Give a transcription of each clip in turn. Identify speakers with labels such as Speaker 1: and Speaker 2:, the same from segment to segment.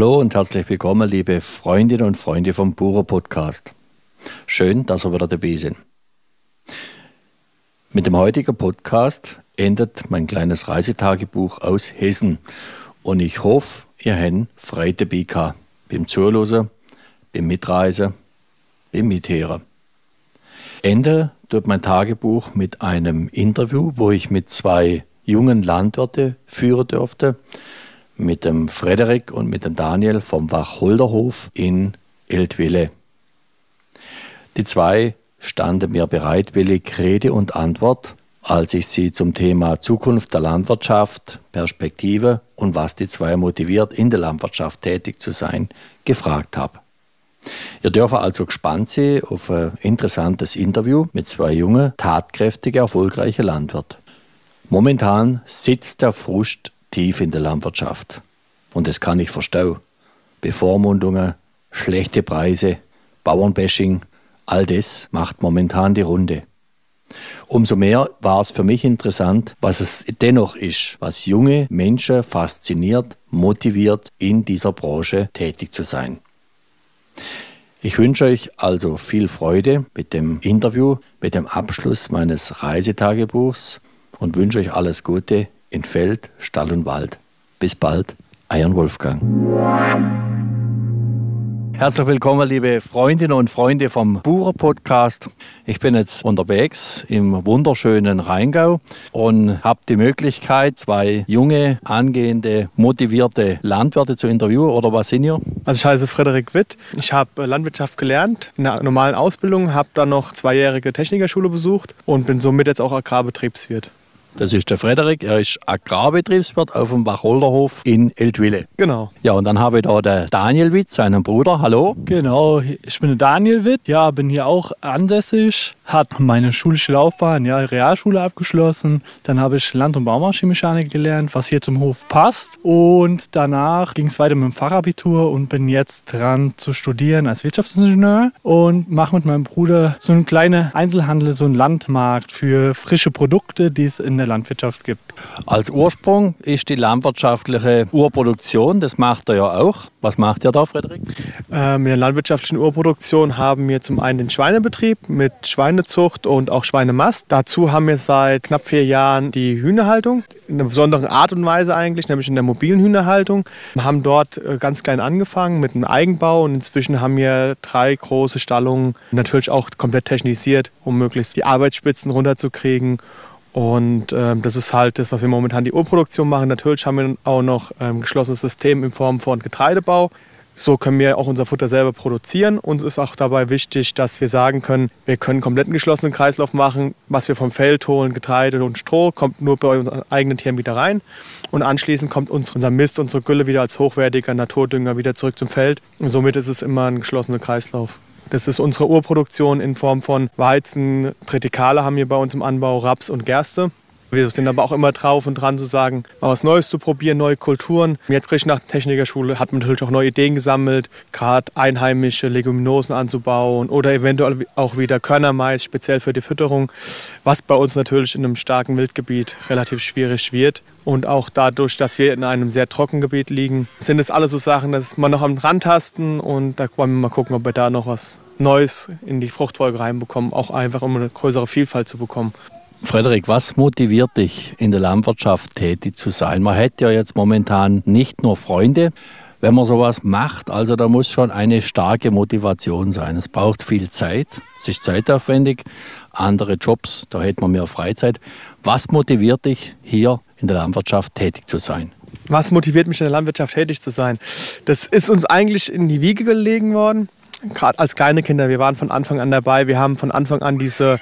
Speaker 1: Hallo und herzlich willkommen, liebe Freundinnen und Freunde vom Bura Podcast. Schön, dass ihr wieder dabei sind. Mit dem heutigen Podcast endet mein kleines Reisetagebuch aus Hessen und ich hoffe, ihr habt frei dabei beim Zuhören, beim Mitreisen, beim Mithören. Ende tut mein Tagebuch mit einem Interview, wo ich mit zwei jungen Landwirte führen durfte, mit dem Frederik und mit dem Daniel vom Wacholderhof in Eltville. Die zwei standen mir bereitwillig Rede und Antwort, als ich sie zum Thema Zukunft der Landwirtschaft, Perspektive und was die zwei motiviert, in der Landwirtschaft tätig zu sein, gefragt habe. Ihr dürft also gespannt sein auf ein interessantes Interview mit zwei jungen, tatkräftigen, erfolgreichen Landwirten. Momentan sitzt der Frust tief in der Landwirtschaft. Und das kann ich verstehen. Bevormundungen, schlechte Preise, Bauernbashing, all das macht momentan die Runde. Umso mehr war es für mich interessant, was es dennoch ist, was junge Menschen fasziniert, motiviert, in dieser Branche tätig zu sein. Ich wünsche euch also viel Freude mit dem Interview, mit dem Abschluss meines Reisetagebuchs und wünsche euch alles Gute in Feld, Stall und Wald. Bis bald, Eiern Wolfgang. Herzlich willkommen, liebe Freundinnen und Freunde vom Bucher Podcast. Ich bin jetzt unterwegs im wunderschönen Rheingau und habe die Möglichkeit, zwei junge, angehende, motivierte Landwirte zu interviewen. Oder was sind ihr?
Speaker 2: Also ich heiße Frederik Witt. Ich habe Landwirtschaft gelernt in einer normalen Ausbildung, habe dann noch zweijährige Technikerschule besucht und bin somit jetzt auch Agrarbetriebswirt.
Speaker 1: Das ist der Frederik, er ist Agrarbetriebswirt auf dem Wacholderhof in Eltville.
Speaker 2: Genau.
Speaker 1: Ja, und dann habe ich da den Daniel Witt, seinen Bruder. Hallo.
Speaker 3: Genau, ich bin der Daniel Witt. Ja, bin hier auch ansässig, hat meine schulische Laufbahn, ja, Realschule abgeschlossen. Dann habe ich Land- und Baumaschinenmechanik gelernt, was hier zum Hof passt. Und danach ging es weiter mit dem Fachabitur und bin jetzt dran zu studieren als Wirtschaftsingenieur und mache mit meinem Bruder so einen kleinen Einzelhandel, so einen Landmarkt für frische Produkte, die es in der Landwirtschaft gibt.
Speaker 1: Als Ursprung ist die landwirtschaftliche Urproduktion, das macht er ja auch. Was macht ihr da, Frederik?
Speaker 2: Ähm, in der landwirtschaftlichen Urproduktion haben wir zum einen den Schweinebetrieb mit Schweinezucht und auch Schweinemast. Dazu haben wir seit knapp vier Jahren die Hühnerhaltung, in einer besonderen Art und Weise eigentlich, nämlich in der mobilen Hühnerhaltung. Wir haben dort äh, ganz klein angefangen mit einem Eigenbau und inzwischen haben wir drei große Stallungen, natürlich auch komplett technisiert, um möglichst die Arbeitsspitzen runterzukriegen und ähm, das ist halt das, was wir momentan die Urproduktion machen. Natürlich haben wir auch noch ein ähm, geschlossenes System in Form von Getreidebau. So können wir auch unser Futter selber produzieren. Uns ist auch dabei wichtig, dass wir sagen können, wir können einen kompletten geschlossenen Kreislauf machen. Was wir vom Feld holen, Getreide und Stroh, kommt nur bei unseren eigenen Tieren wieder rein. Und anschließend kommt unser Mist, unsere Gülle wieder als hochwertiger Naturdünger wieder zurück zum Feld. Und somit ist es immer ein geschlossener Kreislauf. Das ist unsere Urproduktion in Form von Weizen, Tritikale haben wir bei uns im Anbau, Raps und Gerste. Wir sind aber auch immer drauf und dran zu sagen, mal was Neues zu probieren, neue Kulturen. Jetzt frisch nach der Technikerschule hat man natürlich auch neue Ideen gesammelt, gerade einheimische Leguminosen anzubauen oder eventuell auch wieder Körnermais, speziell für die Fütterung, was bei uns natürlich in einem starken Wildgebiet relativ schwierig wird. Und auch dadurch, dass wir in einem sehr trockenen Gebiet liegen, sind es alles so Sachen, dass man noch am Randtasten und da wollen wir mal gucken, ob wir da noch was Neues in die Fruchtfolge reinbekommen, auch einfach um eine größere Vielfalt zu bekommen.
Speaker 1: Frederik, was motiviert dich, in der Landwirtschaft tätig zu sein? Man hätte ja jetzt momentan nicht nur Freunde, wenn man sowas macht. Also da muss schon eine starke Motivation sein. Es braucht viel Zeit, es ist zeitaufwendig. Andere Jobs, da hätte man mehr Freizeit. Was motiviert dich, hier in der Landwirtschaft tätig zu sein?
Speaker 2: Was motiviert mich in der Landwirtschaft tätig zu sein? Das ist uns eigentlich in die Wiege gelegen worden. Gerade als kleine Kinder, wir waren von Anfang an dabei. Wir haben von Anfang an diese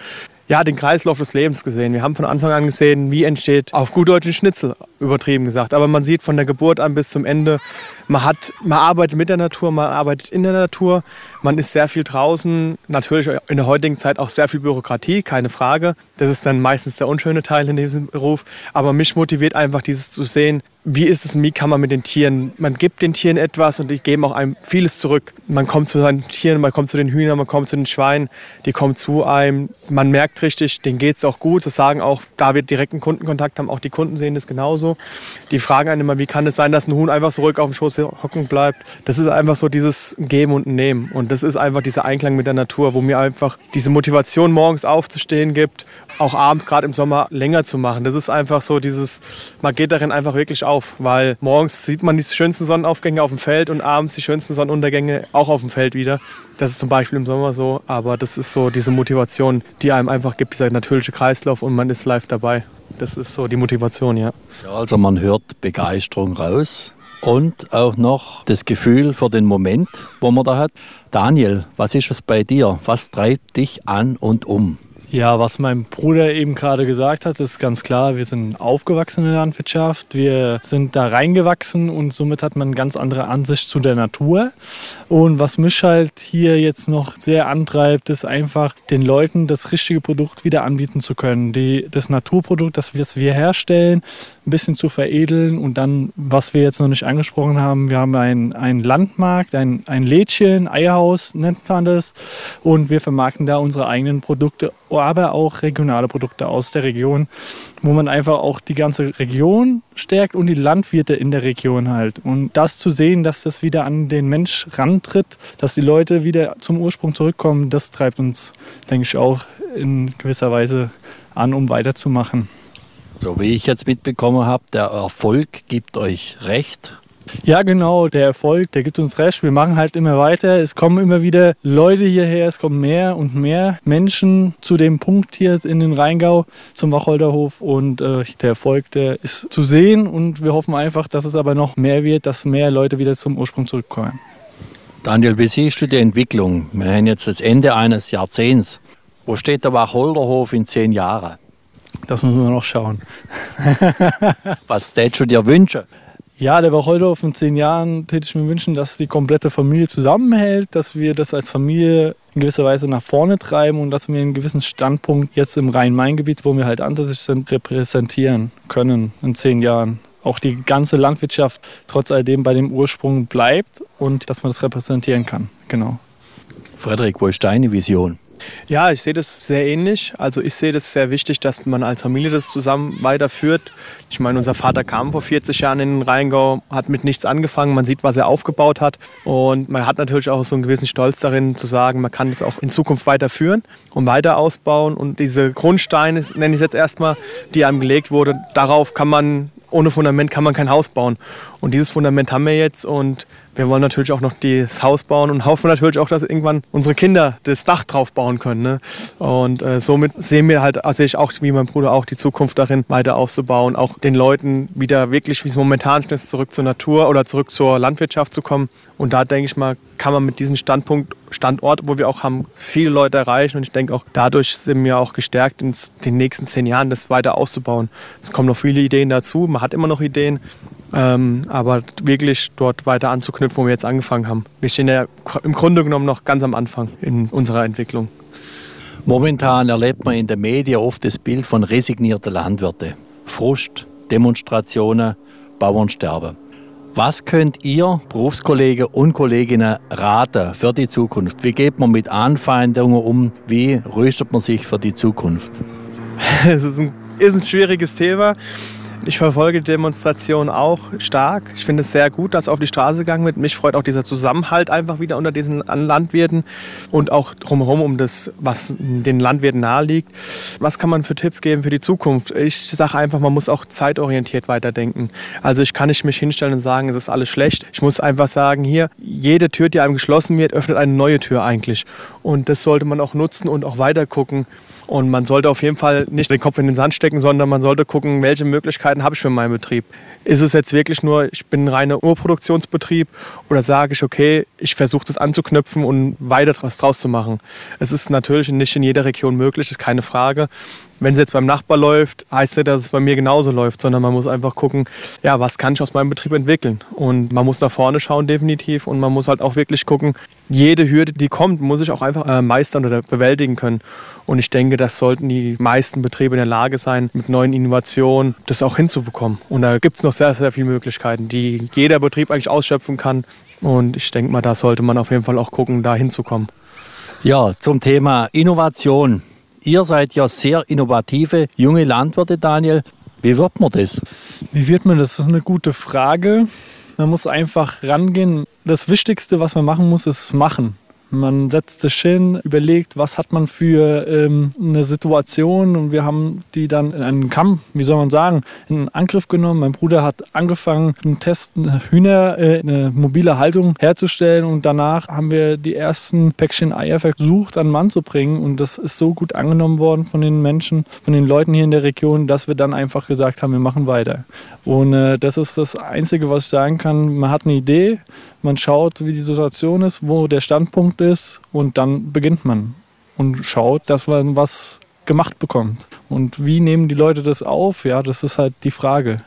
Speaker 2: ja, den Kreislauf des Lebens gesehen. Wir haben von Anfang an gesehen, wie entsteht auf gut deutschen Schnitzel, übertrieben gesagt. Aber man sieht von der Geburt an bis zum Ende, man, hat, man arbeitet mit der Natur, man arbeitet in der Natur, man ist sehr viel draußen. Natürlich in der heutigen Zeit auch sehr viel Bürokratie, keine Frage. Das ist dann meistens der unschöne Teil in diesem Beruf. Aber mich motiviert einfach dieses zu sehen, wie ist es, wie kann man mit den Tieren, man gibt den Tieren etwas und die geben auch einem vieles zurück. Man kommt zu seinen Tieren, man kommt zu den Hühnern, man kommt zu den Schweinen, die kommen zu einem. Man merkt richtig, denen geht es auch gut. Das sagen auch, da wir direkten Kundenkontakt haben, auch die Kunden sehen das genauso. Die fragen einen immer, wie kann es sein, dass ein Huhn einfach so ruhig auf dem Schoß hocken bleibt. Das ist einfach so dieses Geben und Nehmen. Und das ist einfach dieser Einklang mit der Natur, wo mir einfach diese Motivation morgens aufzustehen gibt auch abends, gerade im Sommer, länger zu machen. Das ist einfach so dieses, man geht darin einfach wirklich auf, weil morgens sieht man die schönsten Sonnenaufgänge auf dem Feld und abends die schönsten Sonnenuntergänge auch auf dem Feld wieder. Das ist zum Beispiel im Sommer so, aber das ist so diese Motivation, die einem einfach gibt, dieser natürliche Kreislauf und man ist live dabei. Das ist so die Motivation, ja.
Speaker 1: ja also man hört Begeisterung raus und auch noch das Gefühl für den Moment, wo man da hat. Daniel, was ist es bei dir? Was treibt dich an und um?
Speaker 3: Ja, was mein Bruder eben gerade gesagt hat, ist ganz klar, wir sind aufgewachsen in der Landwirtschaft, wir sind da reingewachsen und somit hat man eine ganz andere Ansicht zu der Natur. Und was mich halt hier jetzt noch sehr antreibt, ist einfach den Leuten das richtige Produkt wieder anbieten zu können. Die, das Naturprodukt, das wir herstellen, ein bisschen zu veredeln und dann, was wir jetzt noch nicht angesprochen haben, wir haben einen, Landmarkt, ein, ein Lädchen, Eierhaus nennt man das und wir vermarkten da unsere eigenen Produkte, aber auch regionale Produkte aus der Region, wo man einfach auch die ganze Region stärkt und die Landwirte in der Region halt. Und das zu sehen, dass das wieder an den Mensch rantritt, dass die Leute wieder zum Ursprung zurückkommen, das treibt uns, denke ich, auch in gewisser Weise an, um weiterzumachen.
Speaker 1: So wie ich jetzt mitbekommen habe, der Erfolg gibt euch recht.
Speaker 3: Ja, genau, der Erfolg, der gibt uns recht. Wir machen halt immer weiter. Es kommen immer wieder Leute hierher, es kommen mehr und mehr Menschen zu dem Punkt hier in den Rheingau zum Wacholderhof und äh, der Erfolg, der ist zu sehen und wir hoffen einfach, dass es aber noch mehr wird, dass mehr Leute wieder zum Ursprung zurückkommen.
Speaker 1: Daniel, wie siehst du die Entwicklung? Wir haben jetzt das Ende eines Jahrzehnts. Wo steht der Wacholderhof in zehn Jahren?
Speaker 3: Das müssen wir noch schauen.
Speaker 1: Was tätest du dir wünschen?
Speaker 3: Ja, der Wacholderhof in zehn Jahren täte ich mir wünschen, dass die komplette Familie zusammenhält, dass wir das als Familie in gewisser Weise nach vorne treiben und dass wir einen gewissen Standpunkt jetzt im Rhein-Main-Gebiet, wo wir halt ansässig sind, repräsentieren können in zehn Jahren. Auch die ganze Landwirtschaft trotz alledem bei dem Ursprung bleibt und dass man das repräsentieren kann. Genau.
Speaker 1: Frederik, wo ist deine Vision?
Speaker 2: Ja, ich sehe das sehr ähnlich. Also ich sehe das sehr wichtig, dass man als Familie das zusammen weiterführt. Ich meine, unser Vater kam vor 40 Jahren in den Rheingau, hat mit nichts angefangen. Man sieht, was er aufgebaut hat. Und man hat natürlich auch so einen gewissen Stolz darin zu sagen, man kann das auch in Zukunft weiterführen und weiter ausbauen. Und diese Grundsteine, nenne ich es jetzt erstmal, die einem gelegt wurde, darauf kann man, ohne Fundament kann man kein Haus bauen. Und dieses Fundament haben wir jetzt und wir wollen natürlich auch noch das Haus bauen und hoffen natürlich auch, dass irgendwann unsere Kinder das Dach drauf bauen können. Ne? Und äh, somit sehen wir halt, also ich auch wie mein Bruder auch die Zukunft darin, weiter aufzubauen, auch den Leuten wieder wirklich, wie es momentan ist, zurück zur Natur oder zurück zur Landwirtschaft zu kommen. Und da denke ich mal, kann man mit diesem Standpunkt, Standort, wo wir auch haben, viele Leute erreichen. Und ich denke auch, dadurch sind wir auch gestärkt, in den nächsten zehn Jahren das weiter auszubauen. Es kommen noch viele Ideen dazu. Man hat immer noch Ideen. Ähm, aber wirklich dort weiter anzuknüpfen, wo wir jetzt angefangen haben. Wir stehen ja im Grunde genommen noch ganz am Anfang in unserer Entwicklung.
Speaker 1: Momentan erlebt man in den Medien oft das Bild von resignierten Landwirten. Frust, Demonstrationen, Bauernsterben. Was könnt ihr, Berufskollegen und Kolleginnen, raten für die Zukunft? Wie geht man mit Anfeindungen um? Wie rüstet man sich für die Zukunft?
Speaker 2: Es ist ist ein schwieriges Thema. Ich verfolge die Demonstration auch stark. Ich finde es sehr gut, dass auf die Straße gegangen wird. Mich freut auch dieser Zusammenhalt einfach wieder unter diesen Landwirten und auch drumherum um das, was den Landwirten naheliegt. Was kann man für Tipps geben für die Zukunft? Ich sage einfach, man muss auch zeitorientiert weiterdenken. Also ich kann nicht mich hinstellen und sagen, es ist alles schlecht. Ich muss einfach sagen, hier, jede Tür, die einem geschlossen wird, öffnet eine neue Tür eigentlich. Und das sollte man auch nutzen und auch weiter gucken. Und man sollte auf jeden Fall nicht den Kopf in den Sand stecken, sondern man sollte gucken, welche Möglichkeiten habe ich für meinen Betrieb. Ist es jetzt wirklich nur, ich bin ein reiner Urproduktionsbetrieb oder sage ich, okay, ich versuche das anzuknüpfen und weiter was draus zu machen. Es ist natürlich nicht in jeder Region möglich, ist keine Frage. Wenn es jetzt beim Nachbar läuft, heißt nicht, dass es bei mir genauso läuft, sondern man muss einfach gucken, ja, was kann ich aus meinem Betrieb entwickeln. Und man muss nach vorne schauen definitiv und man muss halt auch wirklich gucken, jede Hürde, die kommt, muss ich auch einfach äh, meistern oder bewältigen können. Und ich denke, das sollten die meisten Betriebe in der Lage sein, mit neuen Innovationen das auch hinzubekommen. Und da gibt es noch sehr, sehr viele Möglichkeiten, die jeder Betrieb eigentlich ausschöpfen kann. Und ich denke mal, da sollte man auf jeden Fall auch gucken, da hinzukommen.
Speaker 1: Ja, zum Thema Innovation. Ihr seid ja sehr innovative junge Landwirte, Daniel. Wie wird man das?
Speaker 3: Wie wird man das? Das ist eine gute Frage. Man muss einfach rangehen. Das Wichtigste, was man machen muss, ist machen. Man setzt sich hin, überlegt, was hat man für ähm, eine Situation und wir haben die dann in einen Kamm, wie soll man sagen, in Angriff genommen. Mein Bruder hat angefangen, einen Test Hühner, äh, eine mobile Haltung herzustellen und danach haben wir die ersten Päckchen Eier versucht an den Mann zu bringen und das ist so gut angenommen worden von den Menschen, von den Leuten hier in der Region, dass wir dann einfach gesagt haben, wir machen weiter. Und äh, das ist das Einzige, was ich sagen kann. Man hat eine Idee, man schaut, wie die Situation ist, wo der Standpunkt ist und dann beginnt man und schaut, dass man was gemacht bekommt. Und wie nehmen die Leute das auf? Ja, das ist halt die Frage.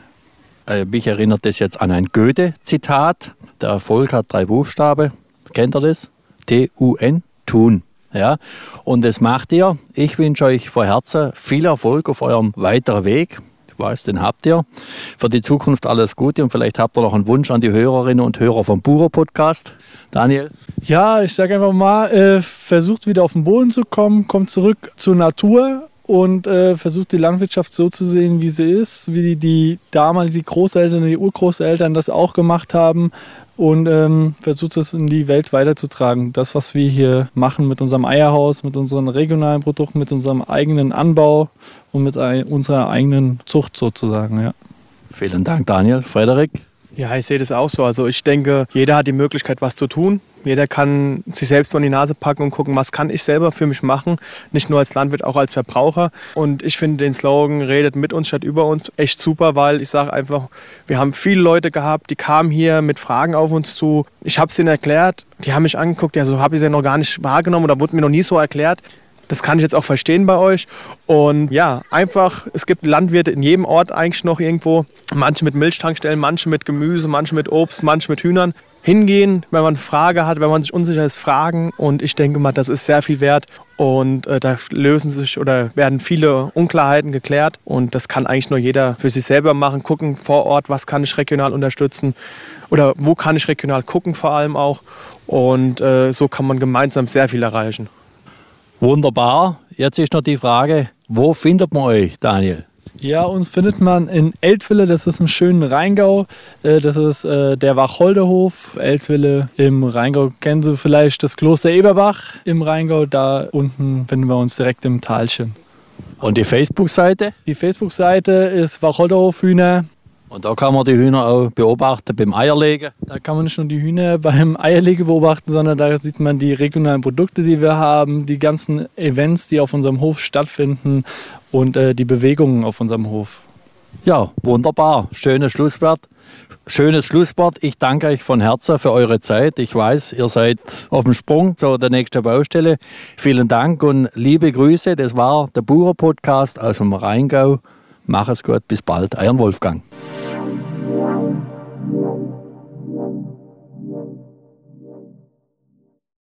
Speaker 1: Äh, mich erinnert das jetzt an ein Goethe-Zitat. Der Erfolg hat drei Buchstaben. Kennt ihr das? T-U-N, tun. Ja, und das macht ihr. Ich wünsche euch von Herzen viel Erfolg auf eurem weiteren Weg weiß, den habt ihr. Für die Zukunft alles Gute und vielleicht habt ihr noch einen Wunsch an die Hörerinnen und Hörer vom Buro Podcast. Daniel?
Speaker 3: Ja, ich sage einfach mal, äh, versucht wieder auf den Boden zu kommen, kommt zurück zur Natur und äh, versucht die Landwirtschaft so zu sehen, wie sie ist, wie die, die damals die Großeltern, die Urgroßeltern das auch gemacht haben und ähm, versucht es in die Welt weiterzutragen. Das, was wir hier machen mit unserem Eierhaus, mit unseren regionalen Produkten, mit unserem eigenen Anbau und mit ein, unserer eigenen Zucht sozusagen. Ja.
Speaker 1: Vielen Dank, Daniel. Frederik?
Speaker 2: Ja, ich sehe das auch so. Also ich denke, jeder hat die Möglichkeit, was zu tun. Jeder kann sich selbst vor die Nase packen und gucken, was kann ich selber für mich machen. Nicht nur als Landwirt, auch als Verbraucher. Und ich finde den Slogan, redet mit uns statt über uns, echt super, weil ich sage einfach, wir haben viele Leute gehabt, die kamen hier mit Fragen auf uns zu. Ich habe es ihnen erklärt, die haben mich angeguckt, ja, so habe ich es ja noch gar nicht wahrgenommen oder wurde mir noch nie so erklärt. Das kann ich jetzt auch verstehen bei euch. Und ja, einfach, es gibt Landwirte in jedem Ort eigentlich noch irgendwo. Manche mit Milchtankstellen, manche mit Gemüse, manche mit Obst, manche mit Hühnern. Hingehen, wenn man eine Frage hat, wenn man sich unsicher ist, fragen. Und ich denke mal, das ist sehr viel wert. Und äh, da lösen sich oder werden viele Unklarheiten geklärt. Und das kann eigentlich nur jeder für sich selber machen. Gucken vor Ort, was kann ich regional unterstützen oder wo kann ich regional gucken vor allem auch. Und äh, so kann man gemeinsam sehr viel erreichen.
Speaker 1: Wunderbar. Jetzt ist noch die Frage, wo findet man euch, Daniel?
Speaker 3: Ja, uns findet man in Eltville, das ist im schönen Rheingau. Äh, das ist äh, der Wacholderhof. Eltville im Rheingau kennen Sie vielleicht das Kloster Eberbach im Rheingau. Da unten finden wir uns direkt im Talchen.
Speaker 1: Und die Facebook-Seite?
Speaker 3: Die Facebook-Seite ist Wacholderhof Hühner.
Speaker 1: Und da kann man die Hühner auch beobachten beim Eierlegen.
Speaker 3: Da kann man nicht nur die Hühner beim Eierlegen beobachten, sondern da sieht man die regionalen Produkte, die wir haben, die ganzen Events, die auf unserem Hof stattfinden und äh, die Bewegungen auf unserem Hof.
Speaker 1: Ja, wunderbar. Schönes Schlusswort. Schönes Schlusswort. Ich danke euch von Herzen für eure Zeit. Ich weiß, ihr seid auf dem Sprung zu der nächsten Baustelle. Vielen Dank und liebe Grüße. Das war der Bauer Podcast aus dem Rheingau. Mach es gut, bis bald. Euer Wolfgang.